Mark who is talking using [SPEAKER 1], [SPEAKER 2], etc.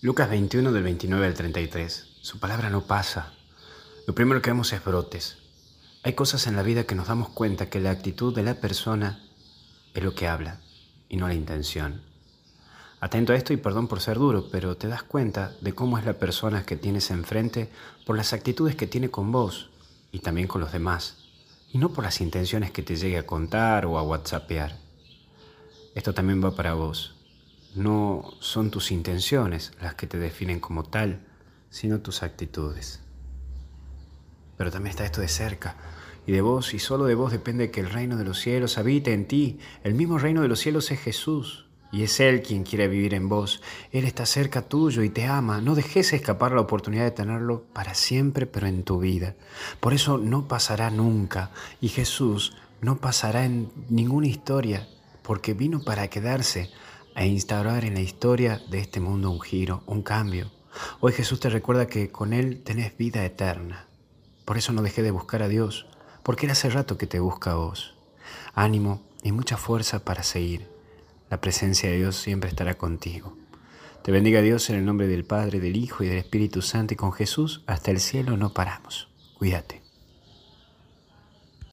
[SPEAKER 1] Lucas 21 del 29 al 33. Su palabra no pasa. Lo primero que vemos es brotes. Hay cosas en la vida que nos damos cuenta que la actitud de la persona es lo que habla y no la intención. Atento a esto y perdón por ser duro, pero te das cuenta de cómo es la persona que tienes enfrente por las actitudes que tiene con vos y también con los demás, y no por las intenciones que te llegue a contar o a whatsappear. Esto también va para vos. No son tus intenciones las que te definen como tal, sino tus actitudes. Pero también está esto de cerca, y de vos, y solo de vos depende que el reino de los cielos habite en ti. El mismo reino de los cielos es Jesús, y es Él quien quiere vivir en vos. Él está cerca tuyo y te ama. No dejes escapar la oportunidad de tenerlo para siempre, pero en tu vida. Por eso no pasará nunca, y Jesús no pasará en ninguna historia, porque vino para quedarse e instaurar en la historia de este mundo un giro, un cambio. Hoy Jesús te recuerda que con Él tenés vida eterna. Por eso no dejé de buscar a Dios, porque Él hace rato que te busca a vos. Ánimo y mucha fuerza para seguir. La presencia de Dios siempre estará contigo. Te bendiga Dios en el nombre del Padre, del Hijo y del Espíritu Santo y con Jesús hasta el cielo no paramos. Cuídate.